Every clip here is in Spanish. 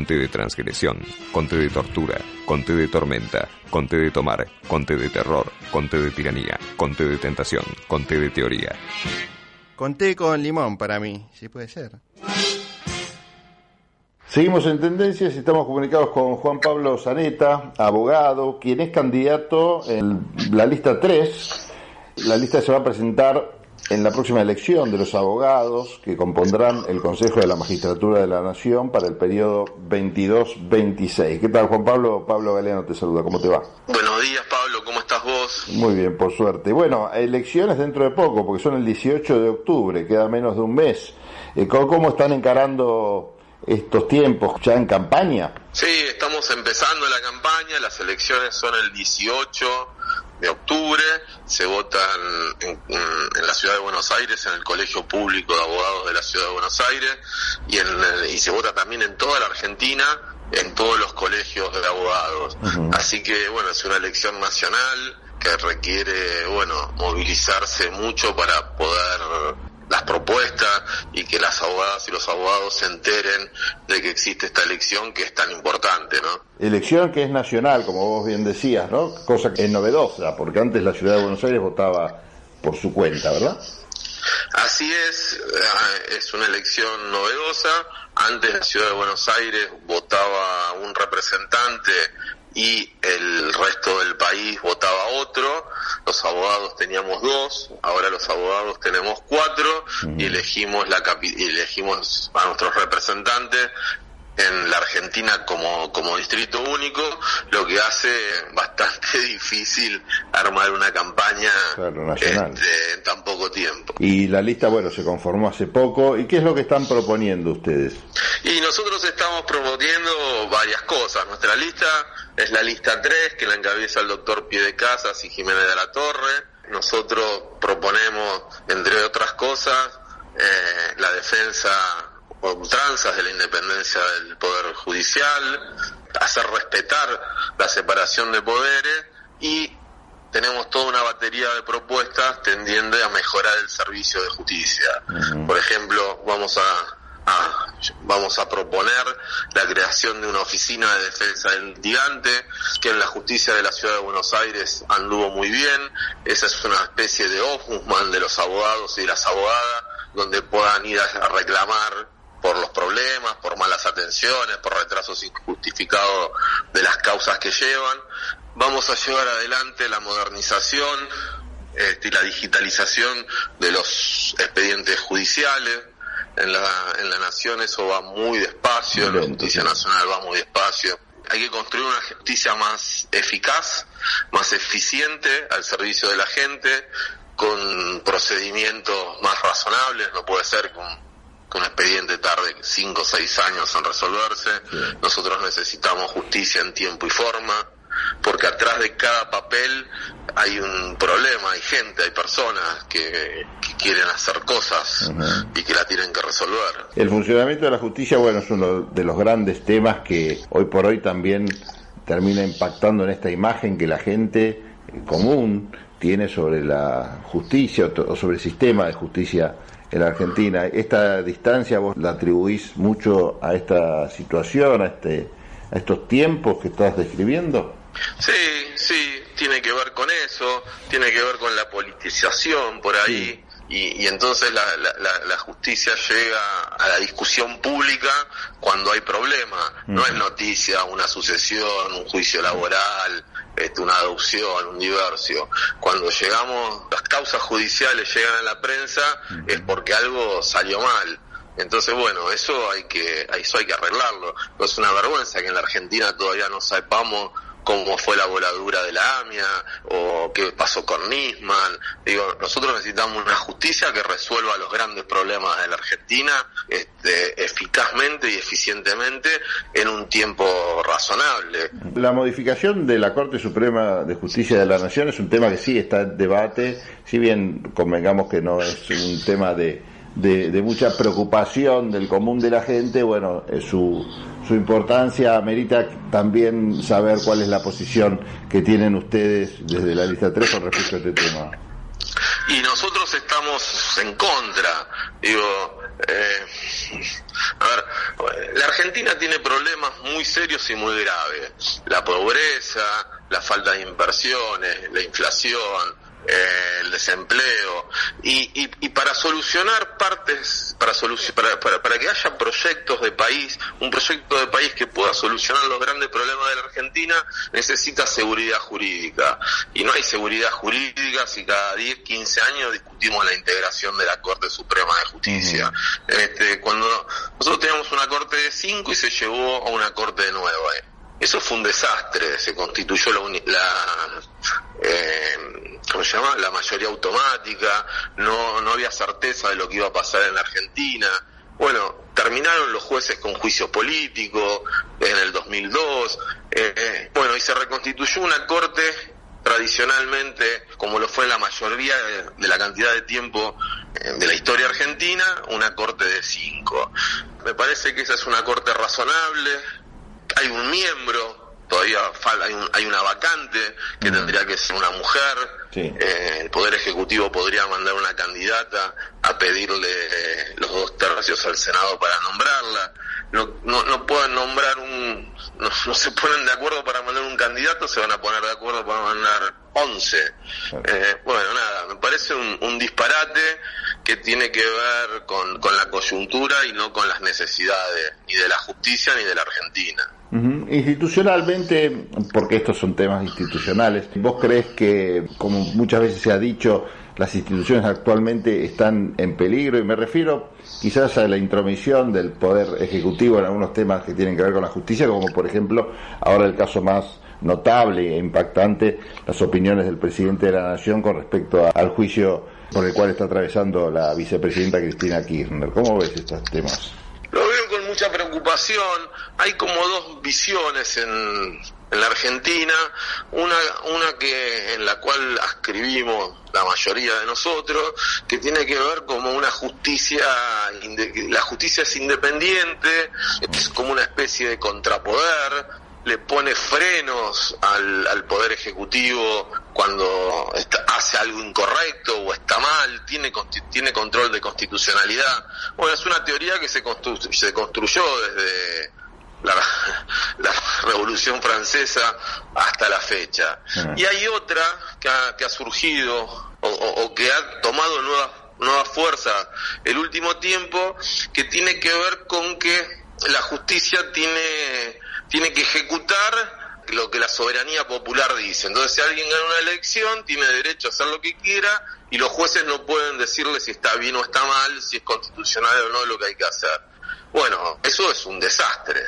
Conte de transgresión, conte de tortura, conte de tormenta, conte de tomar, conte de terror, conte de tiranía, conte de tentación, conte de teoría. Conté con limón para mí, si puede ser. Seguimos en tendencias y estamos comunicados con Juan Pablo Zaneta, abogado, quien es candidato en la lista 3. La lista se va a presentar en la próxima elección de los abogados que compondrán el Consejo de la Magistratura de la Nación para el periodo 22-26. ¿Qué tal, Juan Pablo? Pablo Galeano te saluda. ¿Cómo te va? Buenos días, Pablo. ¿Cómo estás vos? Muy bien, por suerte. Bueno, elecciones dentro de poco, porque son el 18 de octubre, queda menos de un mes. Eh, ¿Cómo están encarando estos tiempos ya en campaña? Sí, estamos empezando la campaña, las elecciones son el 18 de octubre, se votan en, la ciudad de Buenos Aires, en el Colegio Público de Abogados de la ciudad de Buenos Aires, y, en, y se vota también en toda la Argentina, en todos los colegios de abogados. Así que, bueno, es una elección nacional que requiere, bueno, movilizarse mucho para poder las propuestas y que las abogadas y los abogados se enteren de que existe esta elección que es tan importante, ¿no? Elección que es nacional, como vos bien decías, ¿no? Cosa que es novedosa, porque antes la ciudad de Buenos Aires votaba por su cuenta, ¿verdad? Así es, eh, es una elección novedosa. Antes la ciudad de Buenos Aires votaba un representante y el resto del país votaba otro, los abogados teníamos dos, ahora los abogados tenemos cuatro y elegimos la y elegimos a nuestros representantes en la Argentina como, como distrito único, lo que hace bastante difícil armar una campaña este, en tan poco tiempo. Y la lista, bueno, se conformó hace poco. ¿Y qué es lo que están proponiendo ustedes? Y nosotros estamos proponiendo varias cosas. Nuestra lista es la lista 3, que la encabeza el doctor Pie Casas y Jiménez de la Torre. Nosotros proponemos, entre otras cosas, eh, la defensa ultranzas de la independencia del Poder Judicial, hacer respetar la separación de poderes y tenemos toda una batería de propuestas tendiendo a mejorar el servicio de justicia. Por ejemplo, vamos a, vamos a proponer la creación de una oficina de defensa del litigante, que en la justicia de la ciudad de Buenos Aires anduvo muy bien. Esa es una especie de ombudsman de los abogados y de las abogadas, donde puedan ir a reclamar por los problemas, por malas atenciones, por retrasos injustificados de las causas que llevan. Vamos a llevar adelante la modernización este, y la digitalización de los expedientes judiciales. En la, en la Nación eso va muy despacio, la Justicia Nacional va muy despacio. Hay que construir una justicia más eficaz, más eficiente al servicio de la gente, con procedimientos más razonables, no puede ser con que un expediente tarde 5 o 6 años en resolverse. Nosotros necesitamos justicia en tiempo y forma, porque atrás de cada papel hay un problema, hay gente, hay personas que, quieren hacer cosas y que la tienen que resolver. El funcionamiento de la justicia, bueno, es uno de los grandes temas que hoy por hoy también termina impactando en esta imagen que la gente común tiene sobre la justicia o sobre el sistema de justicia en Argentina. ¿Esta distancia vos la atribuís mucho a esta situación, a, este, a estos tiempos que estás describiendo? Sí, sí, tiene que ver con eso, tiene que ver con la politización por ahí. Y, y, entonces la, la, la, justicia llega a la discusión pública cuando hay problemas. No es noticia una sucesión, un juicio laboral, este, una adopción, un divorcio. Cuando llegamos, las causas judiciales llegan a la prensa es porque algo salió mal. Entonces, bueno, eso hay que, eso hay que arreglarlo. es una vergüenza que en la Argentina todavía no sepamos cómo fue la voladura de la AMIA o qué pasó con Nisman. Digo, nosotros necesitamos una justicia que resuelva los grandes problemas de la Argentina este, eficazmente y eficientemente en un tiempo razonable. La modificación de la Corte Suprema de Justicia de la Nación es un tema que sí está en debate, si bien convengamos que no es un tema de, de, mucha preocupación del común de la gente, bueno, su su importancia amerita también saber cuál es la posición que tienen ustedes desde la lista 3 con respecto a este tema. Y nosotros estamos en contra, digo, Eh, a ver, la Argentina tiene problemas muy serios y muy graves. La pobreza, la falta de inversiones, la inflación, eh, el desempleo. Y, y, para solucionar partes para, para, para, que haya proyectos de país un proyecto de país que pueda solucionar los grandes problemas de la Argentina necesita seguridad jurídica. Y no hay seguridad jurídica si cada 10 15 años discutimos la integración de la Corte Suprema de Justicia. Este, cuando nosotros teníamos una Corte de 5 y se llevó a una Corte de 9 eso fue un desastre, se constituyó la, la eh, ¿cómo se llama? La mayoría automática, no, no había certeza de lo que iba a pasar en la Argentina. Bueno, terminaron los jueces con juicio político en el 2002. Eh, eh, bueno, y se reconstituyó una corte tradicionalmente, como lo fue la mayoría de, la cantidad de tiempo eh, de la historia argentina, una corte de cinco. Me parece que esa es una corte razonable, hay un miembro, todavía hay, hay una vacante que mm. tendría que ser una mujer. Eh, el Poder Ejecutivo podría mandar una candidata a pedirle eh, los dos tercios al Senado para nombrarla. No, no, no pueden nombrar un. No, se ponen de acuerdo para mandar un candidato, se van a poner de acuerdo para mandar 11. Eh, bueno, nada, me parece un, un disparate que tiene que ver con, con la coyuntura y no con las necesidades ni de la justicia ni de la Argentina. Institucionalmente, porque estos son temas institucionales, ¿vos crees que, como muchas veces se ha dicho, las instituciones actualmente están en peligro? Y me refiero quizás a la intromisión del Poder Ejecutivo en algunos temas que tienen que ver con la justicia, como por ejemplo ahora el caso más notable e impactante, las opiniones del presidente de la Nación con respecto al juicio por el cual está atravesando la vicepresidenta Cristina Kirchner. ¿Cómo ves estos temas? Mucha preocupación. Hay como dos visiones en, en la Argentina, una, una que en la cual ascribimos la mayoría de nosotros, que tiene que ver como una justicia, la justicia es independiente, es como una especie de contrapoder, le pone frenos al, al poder ejecutivo cuando hace algo incorrecto o está mal, tiene, tiene control de constitucionalidad. Bueno, es una teoría que se, se construyó desde la, la, Revolución Francesa hasta la fecha. Ah. Y hay otra que ha, que ha surgido o, o, que ha tomado nueva, nueva fuerza el último tiempo, que tiene que ver con que la justicia tiene tiene que ejecutar lo que la soberanía popular dice. Entonces, si alguien gana una elección, tiene derecho a hacer lo que quiera y los jueces no pueden decirle si está bien o está mal, si es constitucional o no lo que hay que hacer. Bueno, eso es un desastre.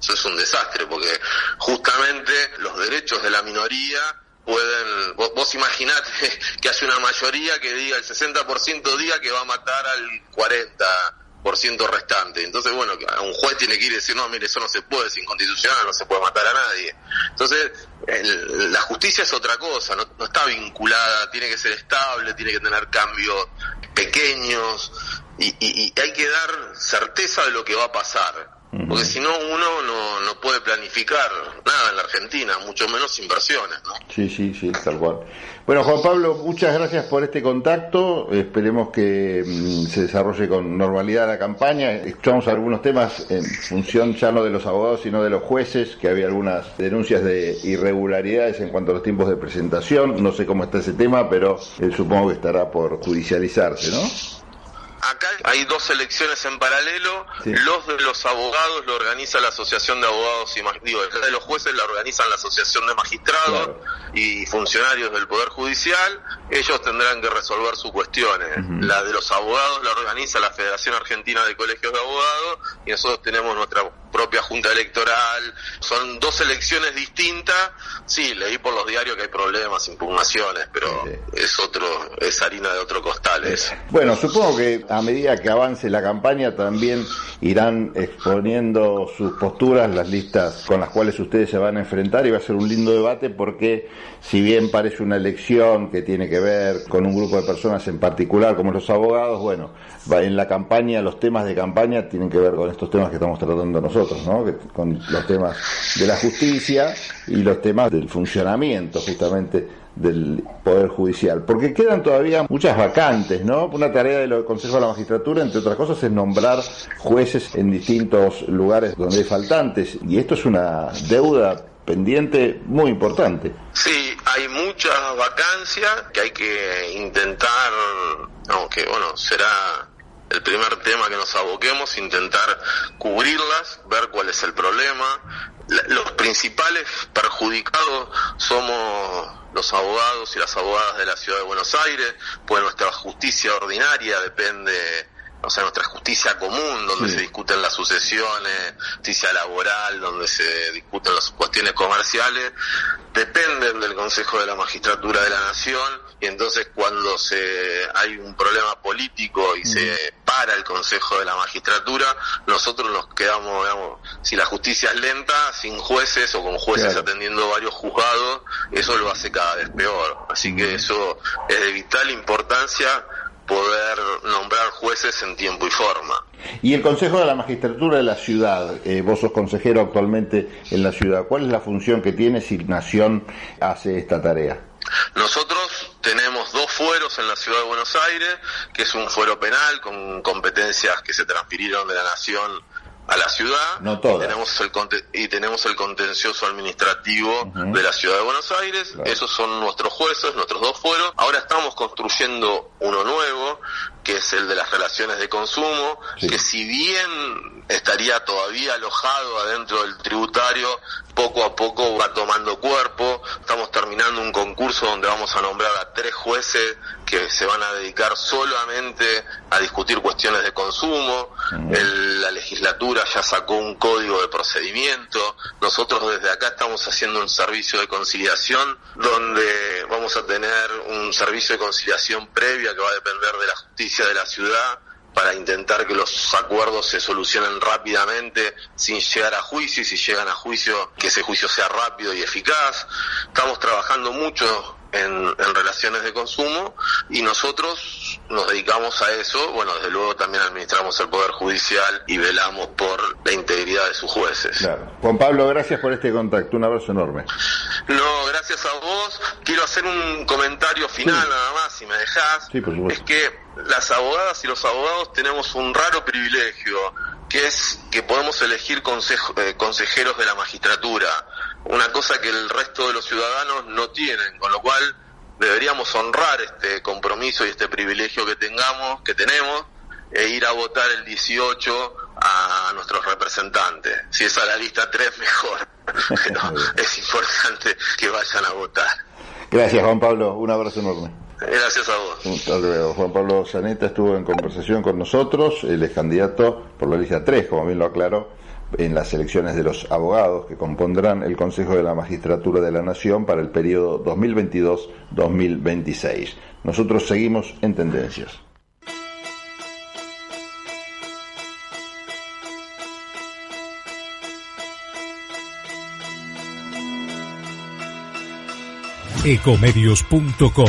Eso es un desastre porque justamente los derechos de la minoría pueden, vos, vos imaginate que hace una mayoría que diga el 60% diga que va a matar al 40 por ciento restante. Entonces, bueno, un juez tiene que ir y decir, no, mire, eso no se puede, es inconstitucional, no se puede matar a nadie. Entonces, la justicia es otra cosa, no, está vinculada, tiene que ser estable, tiene que tener cambios pequeños y hay que dar certeza de lo que va a pasar. Porque si no, uno no, no puede planificar nada en la Argentina, mucho menos inversiones. ¿no? Sí, sí, sí, tal cual. Bueno, Juan Pablo, muchas gracias por este contacto. Esperemos que mm, se desarrolle con normalidad la campaña. Escuchamos algunos temas en función ya no de los abogados, sino de los jueces, que había algunas denuncias de irregularidades en cuanto a los tiempos de presentación. No sé cómo está ese tema, pero eh, supongo que estará por judicializarse, ¿no? Acá hay dos elecciones en paralelo. Los de los abogados lo organiza la Asociación de Abogados y digo, de los jueces la organizan la Asociación de Magistrados y funcionarios del Poder Judicial. Ellos tendrán que resolver sus cuestiones. La de los abogados la organiza la Federación Argentina de Colegios de Abogados y nosotros tenemos nuestra propia junta electoral. Son dos elecciones distintas. Sí, leí por los diarios que hay problemas, impugnaciones, pero es otro, es harina de otro costal. Bueno, supongo que a medida que avance la campaña también irán exponiendo sus posturas, las listas con las cuales ustedes se van a enfrentar y va a ser un lindo debate porque si bien parece una elección que tiene que ver con un grupo de personas en particular como los abogados, bueno, en la campaña, los temas de campaña tienen que ver con estos temas que estamos tratando nosotros nosotros, ¿no? con los temas de la justicia y los temas del funcionamiento justamente del Poder Judicial, porque quedan todavía muchas vacantes, ¿no? Una tarea del Consejo de la Magistratura, entre otras cosas, es nombrar jueces en distintos lugares donde hay faltantes, y esto es una deuda pendiente muy importante. Sí, hay muchas vacancias que hay que intentar, aunque bueno, será el primer tema que nos aboquemos, intentar cubrirlas, ver cuál es el problema. Los principales perjudicados somos los abogados y las abogadas de la ciudad de Buenos Aires, pues nuestra justicia ordinaria depende o sea, nuestra justicia común, donde se discuten las sucesiones, justicia laboral, donde se discuten las cuestiones comerciales, dependen del Consejo de la Magistratura de la Nación y entonces cuando se hay un problema político y se para el Consejo de la Magistratura, nosotros nos quedamos, digamos, si la justicia es lenta, sin jueces o con jueces atendiendo varios juzgados, eso lo hace cada vez peor. Así que eso es de vital importancia poder nombrar jueces en tiempo y forma. Y el Consejo de la Magistratura de la Ciudad, eh, vos sos consejero actualmente en la ciudad, ¿cuál es la función que tiene si Nación hace esta tarea? Nosotros tenemos dos fueros en la ciudad de Buenos Aires, que es un fuero penal con competencias que se transfirieron de la Nación a la ciudad. No y tenemos el y tenemos el contencioso administrativo de la ciudad de Buenos Aires. Esos son nuestros jueces nuestros dos fueros. Ahora estamos construyendo uno nuevo que es el de las relaciones de consumo, que si bien estaría todavía alojado adentro del tributario, poco a poco va tomando cuerpo. Estamos terminando un concurso donde vamos a nombrar a tres jueces que se van a dedicar solamente a discutir cuestiones de consumo. la legislatura ya sacó un código de procedimiento. Nosotros desde acá estamos haciendo un servicio de conciliación donde vamos a tener un servicio de conciliación previa que va a depender de la justicia de la ciudad para intentar que los acuerdos se solucionen rápidamente sin llegar a juicio y si llegan a juicio que ese juicio sea rápido y eficaz. Estamos trabajando mucho en, relaciones de consumo y nosotros nos dedicamos a eso. Bueno, desde luego también administramos el Poder Judicial y velamos por la integridad de sus jueces. Juan Pablo, gracias por este contacto. Un abrazo enorme. No, gracias a vos. Quiero hacer un comentario final nada más, si me dejás. es que las abogadas y los abogados tenemos un raro privilegio que es que podemos elegir eh, consejeros de la magistratura una cosa que el resto de los ciudadanos no tienen, con lo cual deberíamos honrar este compromiso y este privilegio que tengamos, que tenemos, e ir a votar el 18 a nuestros representantes. Si es a la lista 3, mejor. Pero es importante que vayan a votar. Gracias, Juan Pablo. Un abrazo enorme. Gracias a vos. Juan Pablo Zaneta estuvo en conversación con nosotros. Él es candidato por la lista 3, como bien lo aclaró en las elecciones de los abogados que compondrán el Consejo de la Magistratura de la Nación para el periodo 2022-2026. Nosotros seguimos en tendencias. ecomedios.com